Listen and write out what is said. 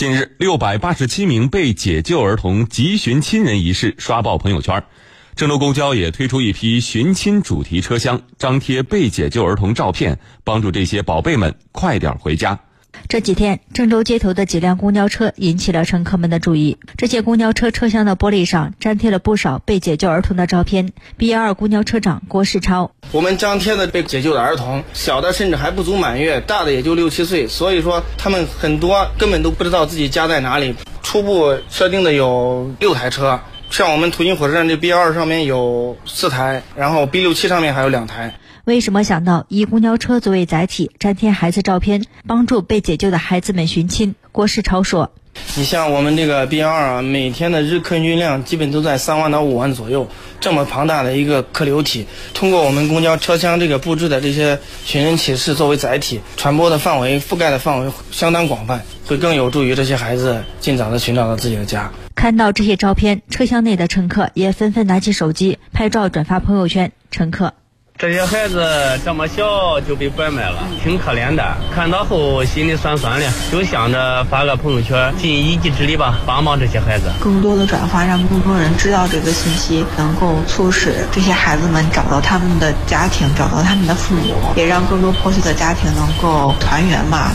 近日，六百八十七名被解救儿童急寻亲人一事刷爆朋友圈。郑州公交也推出一批寻亲主题车厢，张贴被解救儿童照片，帮助这些宝贝们快点回家。这几天，郑州街头的几辆公交车引起了乘客们的注意。这些公交车车厢的玻璃上粘贴了不少被解救儿童的照片。B 二公交车长郭世超：我们张贴的被解救的儿童，小的甚至还不足满月，大的也就六七岁，所以说他们很多根本都不知道自己家在哪里。初步设定的有六台车，像我们途经火车站这 B 二上面有四台，然后 B 六七上面还有两台。为什么想到以公交车作为载体，粘贴孩子照片，帮助被解救的孩子们寻亲？郭世超说：“你像我们这个 B 二啊，每天的日客运量基本都在三万到五万左右，这么庞大的一个客流体，通过我们公交车厢这个布置的这些寻人启事作为载体，传播的范围、覆盖的范围相当广泛，会更有助于这些孩子尽早的寻找到自己的家。”看到这些照片，车厢内的乘客也纷纷拿起手机拍照转发朋友圈。乘客。这些孩子这么小就被拐卖了，挺可怜的。看到后心里酸酸的，就想着发个朋友圈，尽一己之力吧，帮帮这些孩子。更多的转发，让更多人知道这个信息，能够促使这些孩子们找到他们的家庭，找到他们的父母，也让更多破碎的家庭能够团圆吧。